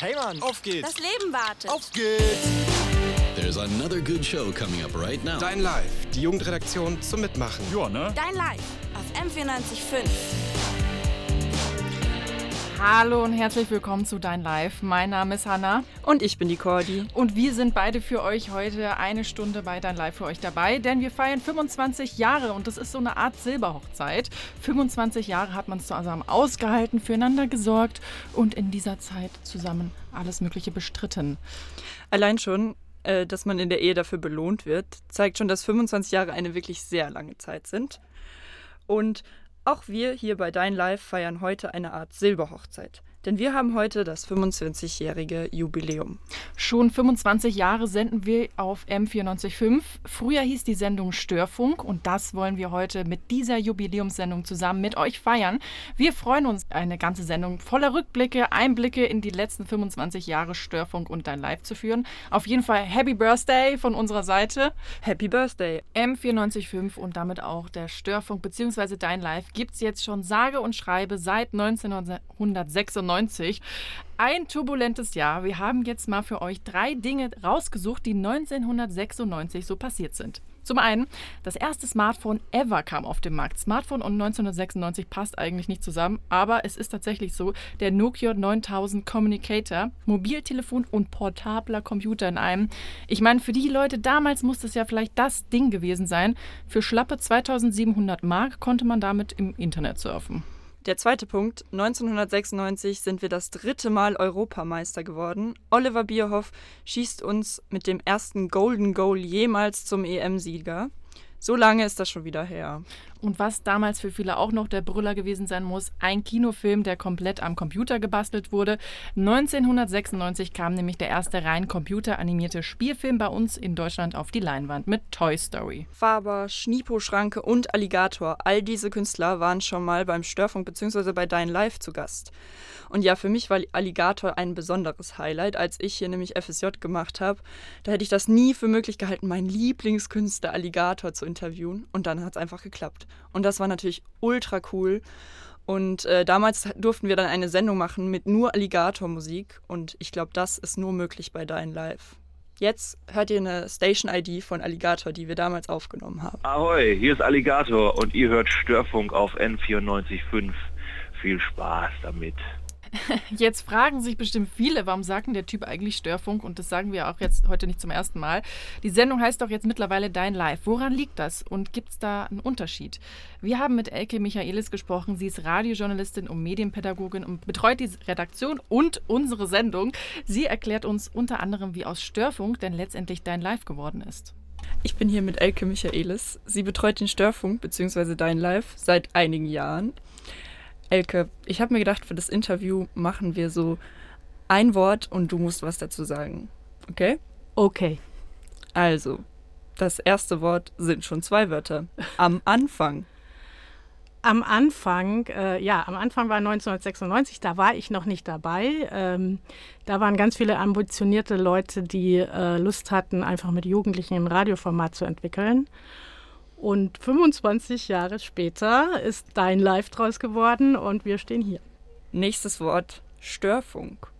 Hey Mann, auf geht's. Das Leben wartet. Auf geht's. There's another good show coming up right now. Dein Live, die Jugendredaktion zum Mitmachen. Ja, ne? Dein Live auf M945. Hallo und herzlich willkommen zu Dein Live. Mein Name ist Hanna Und ich bin die Cordi. und wir sind beide für euch heute eine Stunde bei Dein Live für euch dabei, denn wir feiern 25 Jahre und das ist so eine Art Silberhochzeit. 25 Jahre hat man es zusammen ausgehalten, füreinander gesorgt und in dieser Zeit zusammen alles Mögliche bestritten. Allein schon, äh, dass man in der Ehe dafür belohnt wird, zeigt schon, dass 25 Jahre eine wirklich sehr lange Zeit sind. Und auch wir hier bei Dein Live feiern heute eine Art Silberhochzeit. Denn wir haben heute das 25-jährige Jubiläum. Schon 25 Jahre senden wir auf M945. Früher hieß die Sendung Störfunk und das wollen wir heute mit dieser Jubiläumssendung zusammen mit euch feiern. Wir freuen uns, eine ganze Sendung voller Rückblicke, Einblicke in die letzten 25 Jahre Störfunk und dein Live zu führen. Auf jeden Fall Happy Birthday von unserer Seite. Happy Birthday! M945 und damit auch der Störfunk bzw. Dein Live gibt es jetzt schon sage und schreibe seit 1996. Ein turbulentes Jahr. Wir haben jetzt mal für euch drei Dinge rausgesucht, die 1996 so passiert sind. Zum einen, das erste Smartphone ever kam auf den Markt. Smartphone und 1996 passt eigentlich nicht zusammen, aber es ist tatsächlich so. Der Nokia 9000 Communicator, Mobiltelefon und portabler Computer in einem. Ich meine, für die Leute damals muss das ja vielleicht das Ding gewesen sein. Für schlappe 2700 Mark konnte man damit im Internet surfen. Der zweite Punkt, 1996 sind wir das dritte Mal Europameister geworden. Oliver Bierhoff schießt uns mit dem ersten Golden Goal jemals zum EM-Sieger. So lange ist das schon wieder her. Und was damals für viele auch noch der Brüller gewesen sein muss, ein Kinofilm, der komplett am Computer gebastelt wurde. 1996 kam nämlich der erste rein computeranimierte Spielfilm bei uns in Deutschland auf die Leinwand mit Toy Story. Faber, Schnipo Schranke und Alligator, all diese Künstler waren schon mal beim Störfunk bzw. bei Dein Live zu Gast. Und ja, für mich war Alligator ein besonderes Highlight, als ich hier nämlich FSJ gemacht habe. Da hätte ich das nie für möglich gehalten, meinen Lieblingskünstler Alligator zu interviewen. Und dann hat es einfach geklappt. Und das war natürlich ultra cool. Und äh, damals durften wir dann eine Sendung machen mit nur Alligator-Musik. Und ich glaube, das ist nur möglich bei Dein Live. Jetzt hört ihr eine Station-ID von Alligator, die wir damals aufgenommen haben. Ahoi, hier ist Alligator und ihr hört Störfunk auf N94.5. Viel Spaß damit. Jetzt fragen sich bestimmt viele, warum sagt denn der Typ eigentlich Störfunk? Und das sagen wir auch jetzt heute nicht zum ersten Mal. Die Sendung heißt doch jetzt mittlerweile Dein Live. Woran liegt das? Und gibt es da einen Unterschied? Wir haben mit Elke Michaelis gesprochen. Sie ist Radiojournalistin und Medienpädagogin und betreut die Redaktion und unsere Sendung. Sie erklärt uns unter anderem, wie aus Störfunk denn letztendlich Dein Live geworden ist. Ich bin hier mit Elke Michaelis. Sie betreut den Störfunk bzw. Dein Live seit einigen Jahren. Elke, ich habe mir gedacht, für das Interview machen wir so ein Wort und du musst was dazu sagen. Okay? Okay. Also, das erste Wort sind schon zwei Wörter. Am Anfang. Am Anfang, äh, ja, am Anfang war 1996, da war ich noch nicht dabei. Ähm, da waren ganz viele ambitionierte Leute, die äh, Lust hatten, einfach mit Jugendlichen ein Radioformat zu entwickeln. Und 25 Jahre später ist dein Live draus geworden und wir stehen hier. Nächstes Wort Störfunk.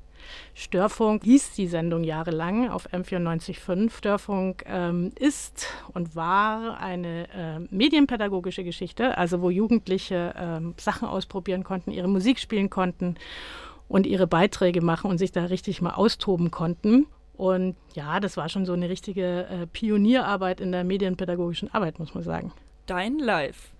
Störfunk hieß die Sendung jahrelang auf M94.5. Störfunk ähm, ist und war eine äh, medienpädagogische Geschichte, also wo Jugendliche ähm, Sachen ausprobieren konnten, ihre Musik spielen konnten und ihre Beiträge machen und sich da richtig mal austoben konnten. Und ja, das war schon so eine richtige äh, Pionierarbeit in der medienpädagogischen Arbeit, muss man sagen. Dein Live.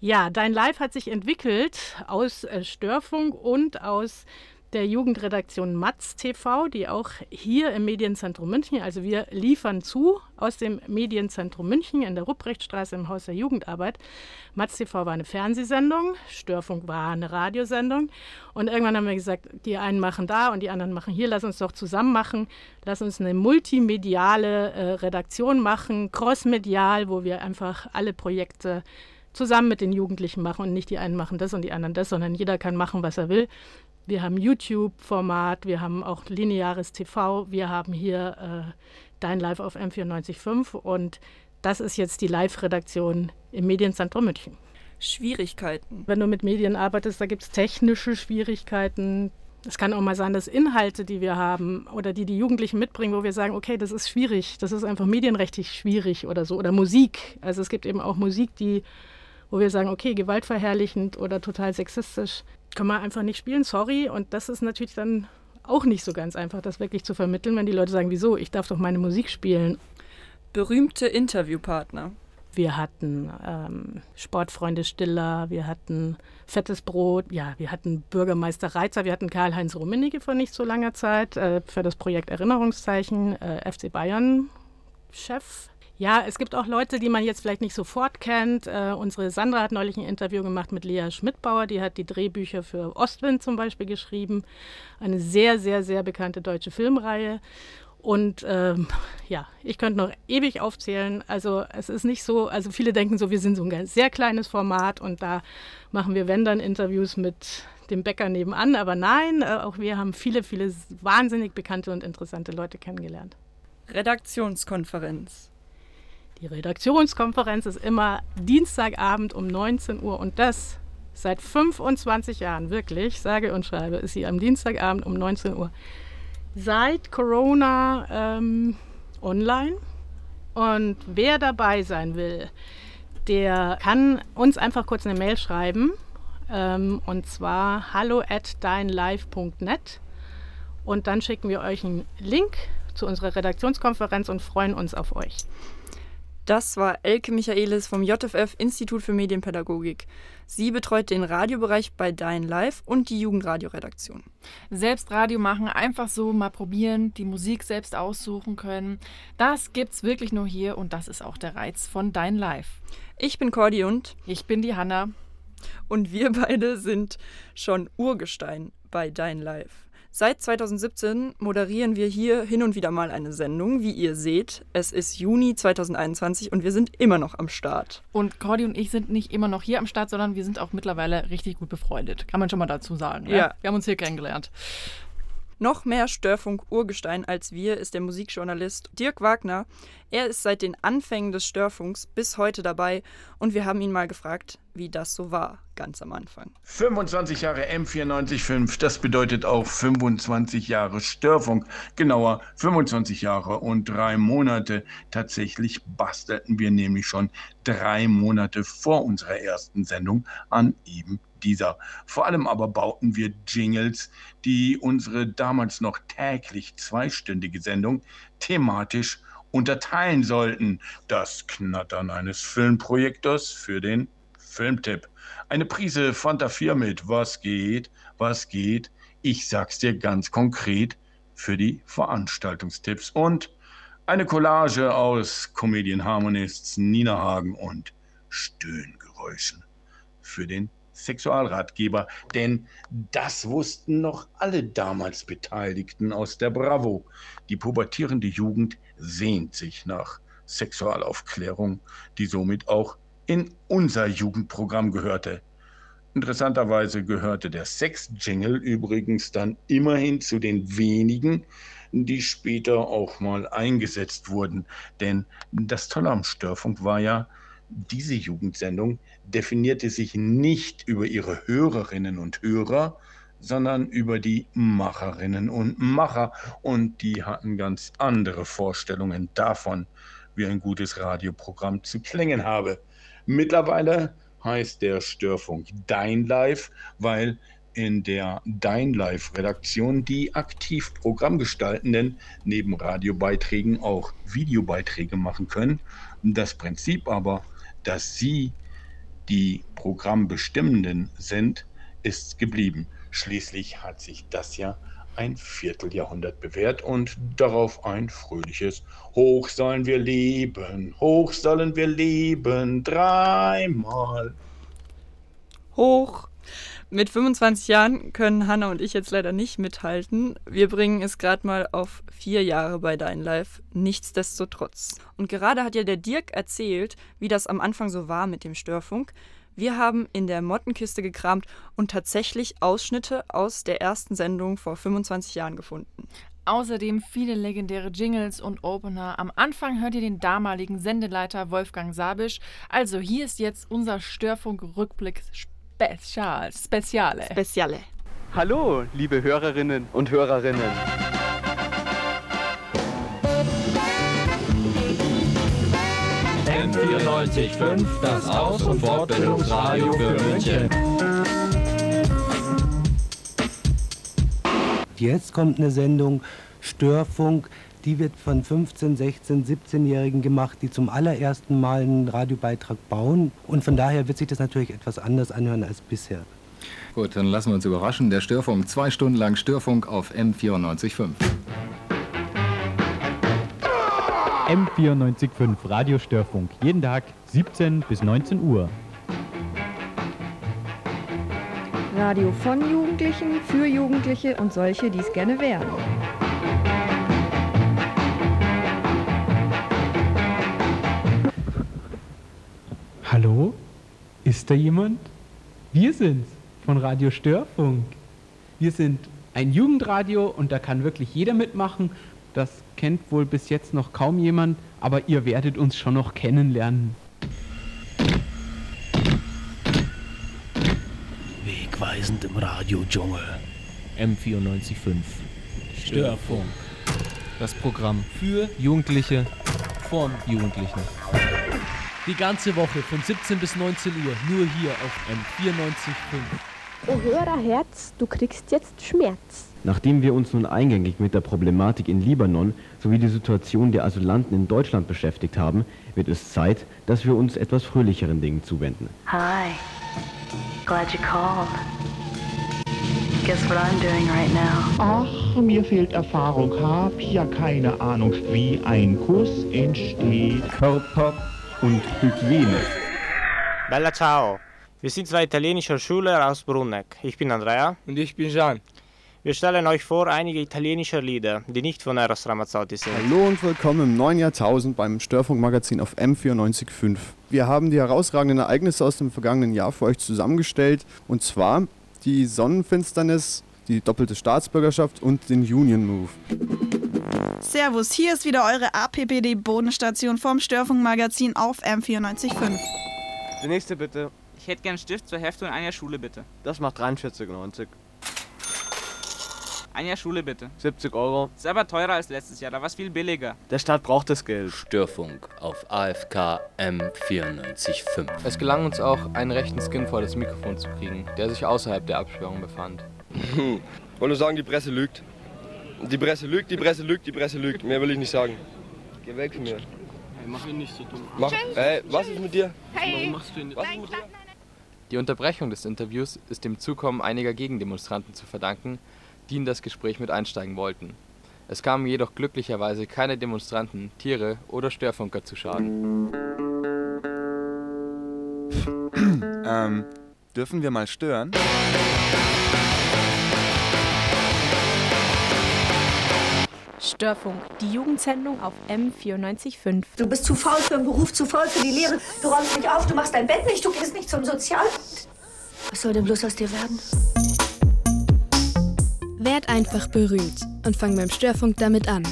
Ja, Dein Live hat sich entwickelt aus äh, Störfunk und aus der Jugendredaktion Matz TV, die auch hier im Medienzentrum München, also wir liefern zu aus dem Medienzentrum München in der Rupprechtstraße im Haus der Jugendarbeit. Matz TV war eine Fernsehsendung, Störfunk war eine Radiosendung und irgendwann haben wir gesagt, die einen machen da und die anderen machen hier, lass uns doch zusammen machen, lass uns eine multimediale äh, Redaktion machen, crossmedial, wo wir einfach alle Projekte zusammen mit den Jugendlichen machen und nicht die einen machen das und die anderen das, sondern jeder kann machen, was er will. Wir haben YouTube-Format, wir haben auch lineares TV, wir haben hier äh, Dein Live auf M94.5 und das ist jetzt die Live-Redaktion im Medienzentrum München. Schwierigkeiten. Wenn du mit Medien arbeitest, da gibt es technische Schwierigkeiten, Es kann auch mal sein, dass Inhalte, die wir haben oder die die Jugendlichen mitbringen, wo wir sagen, okay, das ist schwierig, das ist einfach medienrechtlich schwierig oder so. Oder Musik. Also es gibt eben auch Musik, die, wo wir sagen, okay, gewaltverherrlichend oder total sexistisch, können wir einfach nicht spielen, sorry. Und das ist natürlich dann auch nicht so ganz einfach, das wirklich zu vermitteln, wenn die Leute sagen, wieso, ich darf doch meine Musik spielen. Berühmte Interviewpartner. Wir hatten ähm, Sportfreunde Stiller, wir hatten Fettes Brot, ja, wir hatten Bürgermeister Reitzer, wir hatten Karl-Heinz Rummenigge vor nicht so langer Zeit äh, für das Projekt Erinnerungszeichen, äh, FC Bayern Chef. Ja, es gibt auch Leute, die man jetzt vielleicht nicht sofort kennt. Äh, unsere Sandra hat neulich ein Interview gemacht mit Lea Schmidbauer, die hat die Drehbücher für Ostwind zum Beispiel geschrieben. Eine sehr, sehr, sehr bekannte deutsche Filmreihe. Und ähm, ja, ich könnte noch ewig aufzählen. Also es ist nicht so, also viele denken so, wir sind so ein sehr kleines Format und da machen wir, wenn dann, Interviews mit dem Bäcker nebenan. Aber nein, äh, auch wir haben viele, viele wahnsinnig bekannte und interessante Leute kennengelernt. Redaktionskonferenz. Die Redaktionskonferenz ist immer Dienstagabend um 19 Uhr und das seit 25 Jahren, wirklich, sage und schreibe, ist sie am Dienstagabend um 19 Uhr seit Corona ähm, online. Und wer dabei sein will, der kann uns einfach kurz eine Mail schreiben. Ähm, und zwar hallo at deinlive.net. Und dann schicken wir euch einen Link zu unserer Redaktionskonferenz und freuen uns auf euch. Das war Elke Michaelis vom JFF Institut für Medienpädagogik. Sie betreut den Radiobereich bei Dein Live und die Jugendradioredaktion. Selbst Radio machen, einfach so mal probieren, die Musik selbst aussuchen können. Das gibt's wirklich nur hier und das ist auch der Reiz von Dein Live. Ich bin Cordy und ich bin die Hanna. Und wir beide sind schon Urgestein bei Dein Live. Seit 2017 moderieren wir hier hin und wieder mal eine Sendung. Wie ihr seht, es ist Juni 2021 und wir sind immer noch am Start. Und Cordy und ich sind nicht immer noch hier am Start, sondern wir sind auch mittlerweile richtig gut befreundet. Kann man schon mal dazu sagen. Ja. ja. Wir haben uns hier kennengelernt. Noch mehr Störfunk-Urgestein als wir ist der Musikjournalist Dirk Wagner. Er ist seit den Anfängen des Störfunks bis heute dabei und wir haben ihn mal gefragt, wie das so war, ganz am Anfang. 25 Jahre M945, das bedeutet auch 25 Jahre Störfunk, genauer 25 Jahre und drei Monate. Tatsächlich bastelten wir nämlich schon drei Monate vor unserer ersten Sendung an eben dieser. Vor allem aber bauten wir Jingles, die unsere damals noch täglich zweistündige Sendung thematisch unterteilen sollten. Das Knattern eines Filmprojektors für den Filmtipp. Eine Prise Fanta 4 mit Was geht, was geht. Ich sag's dir ganz konkret für die Veranstaltungstipps und eine Collage aus Comedian Harmonists Nina Hagen und Stöhngeräuschen für den Sexualratgeber, denn das wussten noch alle damals Beteiligten aus der Bravo. Die pubertierende Jugend sehnt sich nach Sexualaufklärung, die somit auch in unser Jugendprogramm gehörte. Interessanterweise gehörte der Sex-Jingle übrigens dann immerhin zu den wenigen, die später auch mal eingesetzt wurden. Denn das Tolle am Störfunk war ja, diese Jugendsendung definierte sich nicht über ihre Hörerinnen und Hörer, sondern über die Macherinnen und Macher. Und die hatten ganz andere Vorstellungen davon, wie ein gutes Radioprogramm zu klingen habe. Mittlerweile heißt der Störfunk Dein Live, weil in der Dein Live-Redaktion die aktiv Programmgestaltenden neben Radiobeiträgen auch Videobeiträge machen können. Das Prinzip aber, dass sie die Programmbestimmenden sind, ist geblieben. Schließlich hat sich das ja ein Vierteljahrhundert bewährt und darauf ein fröhliches Hoch sollen wir leben, hoch sollen wir leben, dreimal. Hoch. Mit 25 Jahren können Hanna und ich jetzt leider nicht mithalten. Wir bringen es gerade mal auf vier Jahre bei Dein Live. Nichtsdestotrotz. Und gerade hat ja der Dirk erzählt, wie das am Anfang so war mit dem Störfunk. Wir haben in der Mottenkiste gekramt und tatsächlich Ausschnitte aus der ersten Sendung vor 25 Jahren gefunden. Außerdem viele legendäre Jingles und Opener. Am Anfang hört ihr den damaligen Sendeleiter Wolfgang Sabisch. Also hier ist jetzt unser Störfunk-Rückblick Spezial. Speziale. Speziale. Hallo, liebe Hörerinnen und Hörerinnen. M945, das Aus- und Fortbildungsradio für München. Jetzt kommt eine Sendung Störfunk, die wird von 15, 16, 17-Jährigen gemacht, die zum allerersten Mal einen Radiobeitrag bauen. Und von daher wird sich das natürlich etwas anders anhören als bisher. Gut, dann lassen wir uns überraschen. Der Störfunk, zwei Stunden lang Störfunk auf M94.5. M94.5 Radiostörfunk. Jeden Tag 17 bis 19 Uhr. Radio von Jugendlichen, für Jugendliche und solche, die es gerne wären. Hallo? Ist da jemand? Wir sind's von Radio Störfunk. Wir sind ein Jugendradio und da kann wirklich jeder mitmachen. Das kennt wohl bis jetzt noch kaum jemand, aber ihr werdet uns schon noch kennenlernen. Wegweisend im Radio-Dschungel. M94.5. Störfunk. Das Programm für Jugendliche von Jugendlichen. Die ganze Woche von 17 bis 19 Uhr nur hier auf M94.5. Oh Hörerherz, du kriegst jetzt Schmerz. Nachdem wir uns nun eingängig mit der Problematik in Libanon sowie die Situation der Asylanten in Deutschland beschäftigt haben, wird es Zeit, dass wir uns etwas fröhlicheren Dingen zuwenden. Hi. Glad you called. Guess what I'm doing right now? Ach, mir fehlt Erfahrung, hab ja keine Ahnung, wie ein Kuss entsteht. Körper und Hygiene. Bella ciao. Wir sind zwei italienische Schüler aus Bruneck. Ich bin Andrea. Und ich bin Jean. Wir stellen euch vor einige italienische Lieder, die nicht von Eros Ramazzotti sind. Hallo und willkommen im neuen Jahrtausend beim Störfunkmagazin auf M94.5. Wir haben die herausragenden Ereignisse aus dem vergangenen Jahr für euch zusammengestellt. Und zwar die Sonnenfinsternis, die doppelte Staatsbürgerschaft und den Union Move. Servus, hier ist wieder eure APPD-Bodenstation vom Störfunkmagazin auf M94.5. Die nächste bitte. Ich hätte gern Stift, zwei Hefte und ein Jahr Schule bitte. Das macht 43,90. Ein Jahr Schule bitte. 70 Euro. Ist aber teurer als letztes Jahr, da war es viel billiger. Der Staat braucht das Geld. Störfunk auf AFK M94.5. Es gelang uns auch, einen rechten Skin vor das Mikrofon zu kriegen, der sich außerhalb der Absperrung befand. Hm. Wollte nur sagen, die Presse lügt. Die Presse lügt, die Presse lügt, die Presse lügt. Mehr will ich nicht sagen. Geh weg von mir. Hey, mach ihn nicht so dumm. Mach, ey, was ist mit dir? Hey. Warum machst du ihn nicht? Was dir? Die Unterbrechung des Interviews ist dem Zukommen einiger Gegendemonstranten zu verdanken, die in das Gespräch mit einsteigen wollten. Es kamen jedoch glücklicherweise keine Demonstranten, Tiere oder Störfunker zu Schaden. ähm, dürfen wir mal stören? Störfunk, die Jugendsendung auf M94.5. Du bist zu faul für den Beruf, zu faul für die Lehre. Du räumst nicht auf, du machst dein Bett nicht, du gehst nicht zum Sozialamt. Was soll denn bloß aus dir werden? Werd einfach berühmt und fang beim Störfunk damit an.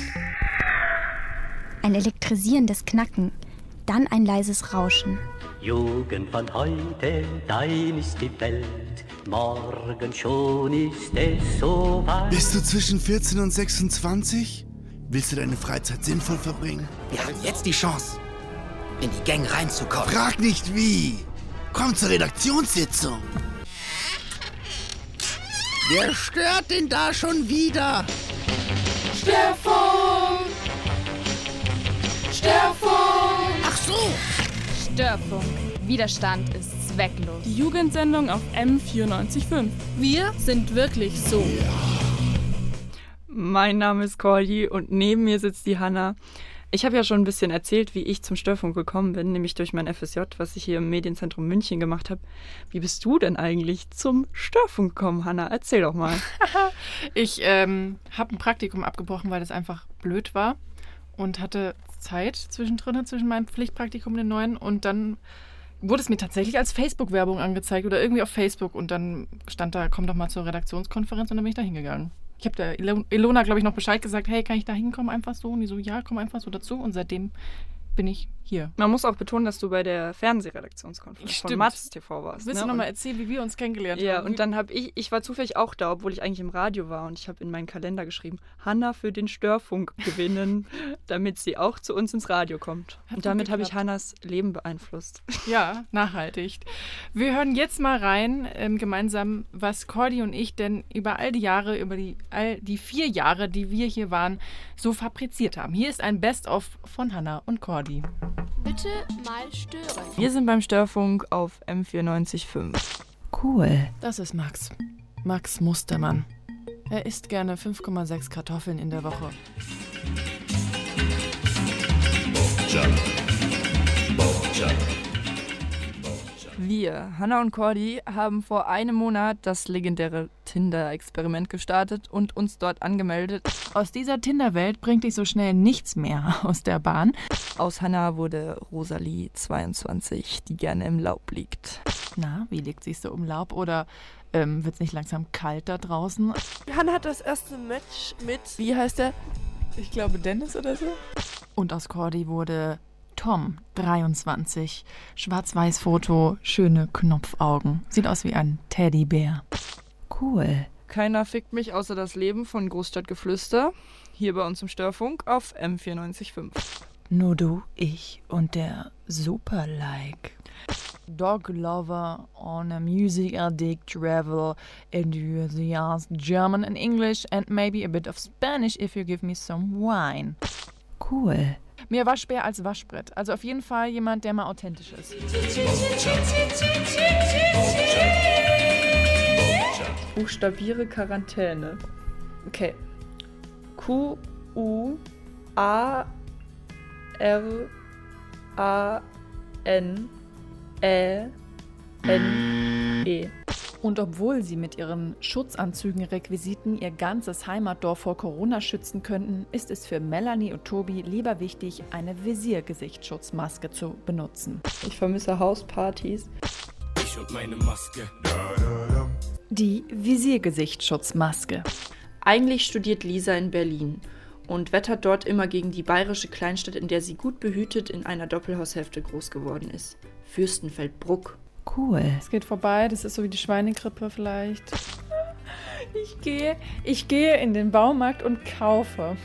Ein elektrisierendes Knacken, dann ein leises Rauschen. Jugend von heute, dein ist die Welt. Morgen schon ist es so weit. Bist du zwischen 14 und 26? Willst du deine Freizeit sinnvoll verbringen? Wir haben jetzt die Chance, in die Gang reinzukommen. Frag nicht wie. Komm zur Redaktionssitzung. Wer stört denn da schon wieder? Störfunk! Störfunk! Ach so! Störfunk. Widerstand ist zwecklos. Die Jugendsendung auf M94.5. Wir sind wirklich so. Mein Name ist Cordy und neben mir sitzt die Hanna. Ich habe ja schon ein bisschen erzählt, wie ich zum Störfunk gekommen bin, nämlich durch mein FSJ, was ich hier im Medienzentrum München gemacht habe. Wie bist du denn eigentlich zum Störfunk gekommen, Hanna? Erzähl doch mal. ich ähm, habe ein Praktikum abgebrochen, weil das einfach blöd war und hatte Zeit zwischendrin, zwischen meinem Pflichtpraktikum und den neuen. Und dann wurde es mir tatsächlich als Facebook-Werbung angezeigt oder irgendwie auf Facebook. Und dann stand da, komm doch mal zur Redaktionskonferenz und dann bin ich da hingegangen. Ich habe der Ilona, glaube ich, noch Bescheid gesagt, hey, kann ich da hinkommen einfach so? Und die so, ja, komm einfach so dazu. Und seitdem bin ich hier. Man muss auch betonen, dass du bei der Fernsehredaktionskonferenz von Stimmt. Matz TV warst. Willst ne? du nochmal erzählen, wie wir uns kennengelernt Ja, haben? und dann habe ich, ich war zufällig auch da, obwohl ich eigentlich im Radio war und ich habe in meinen Kalender geschrieben, Hanna für den Störfunk gewinnen, damit sie auch zu uns ins Radio kommt. Hat und damit habe ich. Hannas Leben beeinflusst. Ja, nachhaltig. Wir hören jetzt mal rein, ähm, gemeinsam, was Cordy und ich denn über all die Jahre, über die, all die vier Jahre, die wir hier waren, so fabriziert haben. Hier ist ein Best-of von Hannah und Cordy. Bitte mal stören. Wir sind beim Störfunk auf M94.5. Cool. Das ist Max. Max Mustermann. Er isst gerne 5,6 Kartoffeln in der Woche. Wir, Hanna und Cordy, haben vor einem Monat das legendäre Tinder-Experiment gestartet und uns dort angemeldet. Aus dieser Tinder-Welt bringt dich so schnell nichts mehr aus der Bahn. Aus Hanna wurde Rosalie 22, die gerne im Laub liegt. Na, wie liegt sich so um Laub? Oder ähm, wird es nicht langsam kalt da draußen? Hannah hat das erste Match mit. Wie heißt der? Ich glaube Dennis oder so. Und aus Cordy wurde Tom, 23. Schwarz-Weiß-Foto, schöne Knopfaugen. Sieht aus wie ein Teddybär. Cool. Keiner fickt mich außer das Leben von Großstadtgeflüster. Hier bei uns im Störfunk auf M94.5. Nur du, ich und der Super-Like. Dog lover on a music addict travel enthusiast German and English and maybe a bit of Spanish if you give me some wine. Cool. Mehr Waschbär als Waschbrett. Also auf jeden Fall jemand, der mal authentisch ist. Buchstabiere Quarantäne. Okay. Q U A R A N Ä N E. Und obwohl sie mit ihren Schutzanzügen Requisiten ihr ganzes Heimatdorf vor Corona schützen könnten, ist es für Melanie und Tobi lieber wichtig, eine Visiergesichtsschutzmaske zu benutzen. Ich vermisse Hauspartys. Ich und meine Maske. Die Visiergesichtsschutzmaske. Eigentlich studiert Lisa in Berlin und wettert dort immer gegen die bayerische Kleinstadt, in der sie gut behütet in einer Doppelhaushälfte groß geworden ist. Fürstenfeldbruck. Cool. Es geht vorbei, das ist so wie die Schweinegrippe vielleicht. Ich gehe, ich gehe in den Baumarkt und kaufe.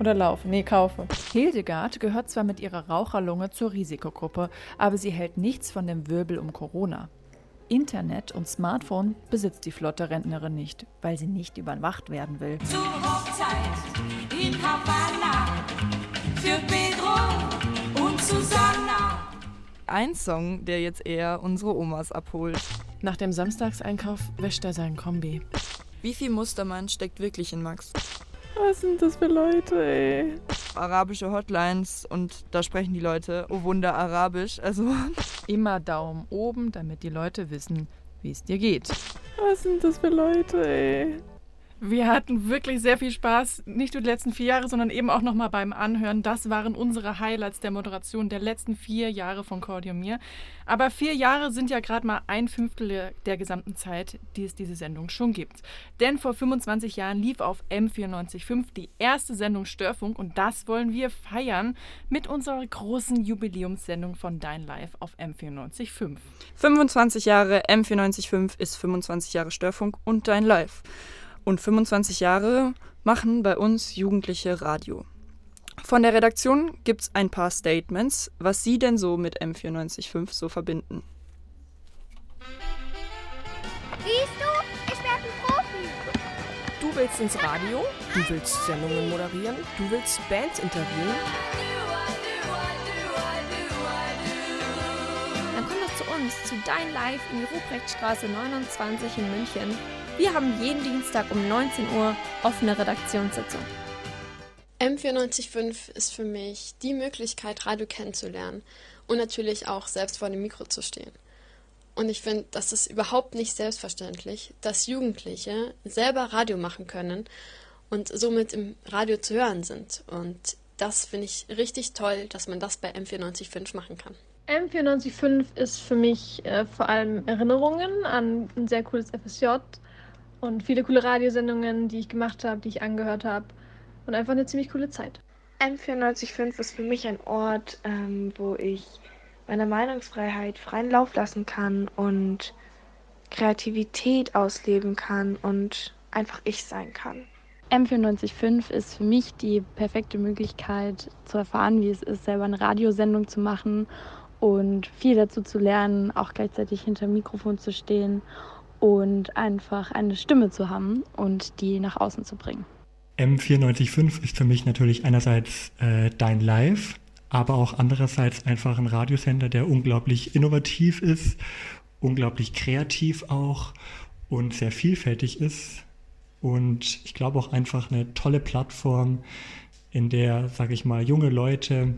Oder laufe. Nee, kaufe. Hildegard gehört zwar mit ihrer Raucherlunge zur Risikogruppe, aber sie hält nichts von dem Wirbel um Corona. Internet und Smartphone besitzt die flotte Rentnerin nicht, weil sie nicht überwacht werden will. Zur Hochzeit in Havanna Ein Song, der jetzt eher unsere Omas abholt. Nach dem Samstagseinkauf wäscht er seinen Kombi. Wie viel Mustermann steckt wirklich in Max? Was sind das für Leute, ey? Arabische Hotlines und da sprechen die Leute, oh Wunder, Arabisch. Also Immer Daumen oben, damit die Leute wissen, wie es dir geht. Was sind das für Leute, ey? Wir hatten wirklich sehr viel Spaß, nicht nur die letzten vier Jahre, sondern eben auch nochmal beim Anhören. Das waren unsere Highlights der Moderation der letzten vier Jahre von Cordy und mir. Aber vier Jahre sind ja gerade mal ein Fünftel der gesamten Zeit, die es diese Sendung schon gibt. Denn vor 25 Jahren lief auf M94.5 die erste Sendung Störfunk und das wollen wir feiern mit unserer großen Jubiläumssendung von Dein Live auf M94.5. 25 Jahre M945 ist 25 Jahre Störfunk und Dein Live. Und 25 Jahre machen bei uns Jugendliche Radio. Von der Redaktion gibt es ein paar Statements, was Sie denn so mit M945 so verbinden. Siehst du, ich werde ein Profi. Du willst ins Radio, du willst Sendungen moderieren, du willst Bands interviewen. Dann komm doch zu uns, zu Dein Live in die Ruprechtstraße 29 in München. Wir haben jeden Dienstag um 19 Uhr offene Redaktionssitzung. M945 ist für mich die Möglichkeit, Radio kennenzulernen und natürlich auch selbst vor dem Mikro zu stehen. Und ich finde, das ist überhaupt nicht selbstverständlich, dass Jugendliche selber Radio machen können und somit im Radio zu hören sind. Und das finde ich richtig toll, dass man das bei M945 machen kann. M945 ist für mich äh, vor allem Erinnerungen an ein sehr cooles FSJ und viele coole Radiosendungen, die ich gemacht habe, die ich angehört habe und einfach eine ziemlich coole Zeit. M945 ist für mich ein Ort, ähm, wo ich meine Meinungsfreiheit freien Lauf lassen kann und Kreativität ausleben kann und einfach ich sein kann. M945 ist für mich die perfekte Möglichkeit zu erfahren, wie es ist, selber eine Radiosendung zu machen und viel dazu zu lernen, auch gleichzeitig hinter dem Mikrofon zu stehen und einfach eine Stimme zu haben und die nach außen zu bringen. M945 ist für mich natürlich einerseits äh, Dein Live, aber auch andererseits einfach ein Radiosender, der unglaublich innovativ ist, unglaublich kreativ auch und sehr vielfältig ist. Und ich glaube auch einfach eine tolle Plattform, in der, sage ich mal, junge Leute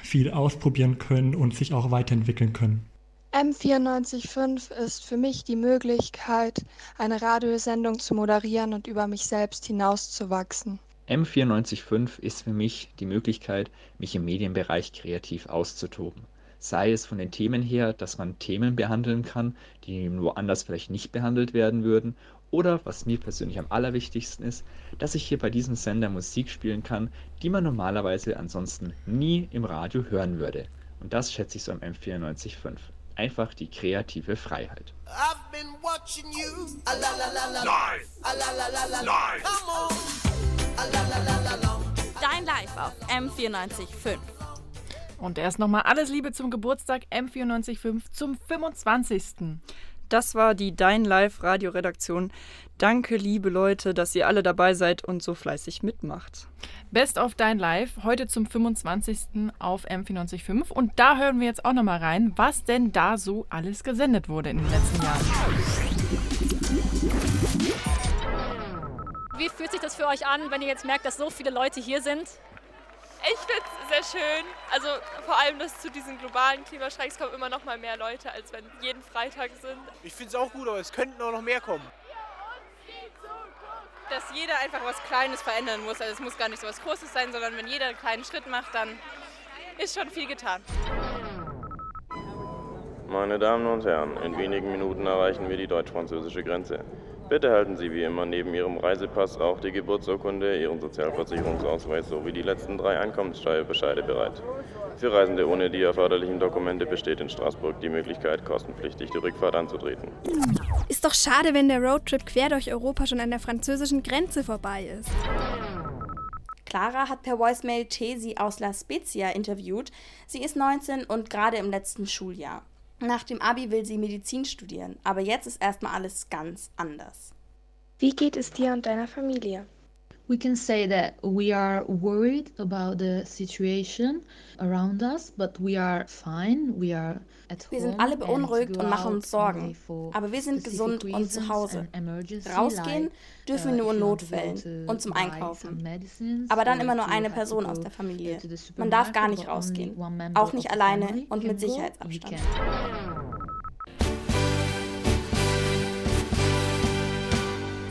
viel ausprobieren können und sich auch weiterentwickeln können. M945 ist für mich die Möglichkeit, eine Radiosendung zu moderieren und über mich selbst hinauszuwachsen. M945 ist für mich die Möglichkeit, mich im Medienbereich kreativ auszutoben. Sei es von den Themen her, dass man Themen behandeln kann, die woanders vielleicht nicht behandelt werden würden, oder was mir persönlich am allerwichtigsten ist, dass ich hier bei diesem Sender Musik spielen kann, die man normalerweise ansonsten nie im Radio hören würde. Und das schätze ich so am M945 einfach die kreative Freiheit. Dein Live auf M945. Und erst nochmal alles Liebe zum Geburtstag M945 zum 25. Das war die Dein Live Radioredaktion. Danke, liebe Leute, dass ihr alle dabei seid und so fleißig mitmacht. Best of Dein Live, heute zum 25. auf M945. Und da hören wir jetzt auch nochmal rein, was denn da so alles gesendet wurde in den letzten Jahren. Wie fühlt sich das für euch an, wenn ihr jetzt merkt, dass so viele Leute hier sind? Ich finde es sehr schön. Also vor allem, dass zu diesen globalen Klimastreiks kommen immer noch mal mehr Leute, als wenn jeden Freitag sind. Ich finde es auch gut, aber es könnten auch noch mehr kommen. Dass jeder einfach was Kleines verändern muss. Also es muss gar nicht so was Großes sein, sondern wenn jeder einen kleinen Schritt macht, dann ist schon viel getan. Meine Damen und Herren, in wenigen Minuten erreichen wir die deutsch-französische Grenze. Bitte halten Sie wie immer neben Ihrem Reisepass auch die Geburtsurkunde, Ihren Sozialversicherungsausweis sowie die letzten drei Einkommenssteuerbescheide bereit. Für Reisende ohne die erforderlichen Dokumente besteht in Straßburg die Möglichkeit, kostenpflichtig die Rückfahrt anzutreten. Ist doch schade, wenn der Roadtrip quer durch Europa schon an der französischen Grenze vorbei ist. Clara hat per Voicemail Tesi aus La Spezia interviewt. Sie ist 19 und gerade im letzten Schuljahr. Nach dem Abi will sie Medizin studieren, aber jetzt ist erstmal alles ganz anders. Wie geht es dir und deiner Familie? We can say that we are worried about the situation around us, but we are fine. We are at Wir sind alle beunruhigt und machen uns Sorgen, aber wir sind gesund und zu Hause. Rausgehen dürfen wir nur in Notfällen und zum Einkaufen. Aber dann immer nur eine Person aus der Familie. Man darf gar nicht rausgehen, auch nicht alleine und mit Sicherheitsabstand.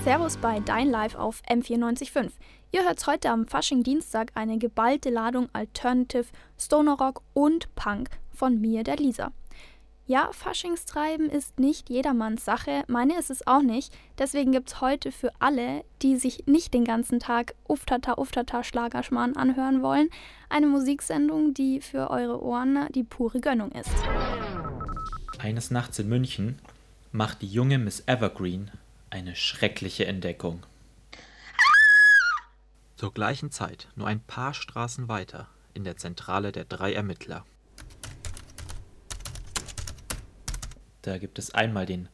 Servus bei Dein Live auf M945. Ihr hört heute am Fasching-Dienstag eine geballte Ladung Alternative, Stoner Rock und Punk von mir, der Lisa. Ja, Faschingstreiben ist nicht jedermanns Sache, meine ist es auch nicht. Deswegen gibt es heute für alle, die sich nicht den ganzen Tag Uftata Uftata Schlagerschmarrn anhören wollen, eine Musiksendung, die für eure Ohren die pure Gönnung ist. Eines Nachts in München macht die junge Miss Evergreen eine schreckliche Entdeckung. Zur gleichen Zeit, nur ein paar Straßen weiter, in der Zentrale der drei Ermittler. Da gibt es einmal den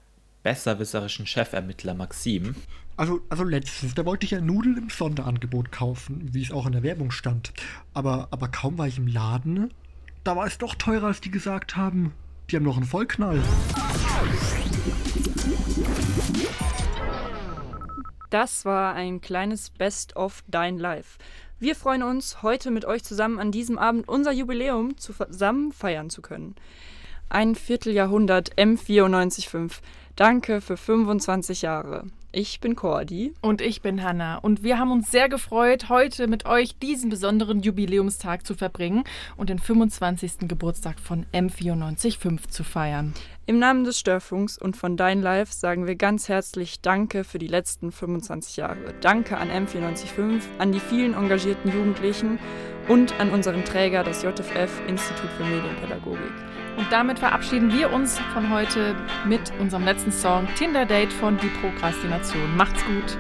besserwisserischen Chefermittler Maxim. Also, also letztens, da wollte ich ja Nudeln im Sonderangebot kaufen, wie es auch in der Werbung stand. Aber, aber kaum war ich im Laden, da war es doch teurer, als die gesagt haben. Die haben noch einen Vollknall. Das war ein kleines Best of Dein Life. Wir freuen uns, heute mit euch zusammen an diesem Abend unser Jubiläum zusammen feiern zu können. Ein Vierteljahrhundert M945. Danke für 25 Jahre. Ich bin Cordi. Und ich bin Hanna. Und wir haben uns sehr gefreut, heute mit euch diesen besonderen Jubiläumstag zu verbringen und den 25. Geburtstag von M945 zu feiern. Im Namen des Störfunks und von Dein Live sagen wir ganz herzlich Danke für die letzten 25 Jahre. Danke an M945, an die vielen engagierten Jugendlichen und an unseren Träger, das JFF Institut für Medienpädagogik. Und damit verabschieden wir uns von heute mit unserem letzten Song Tinder Date von Die Prokrastination. Macht's gut!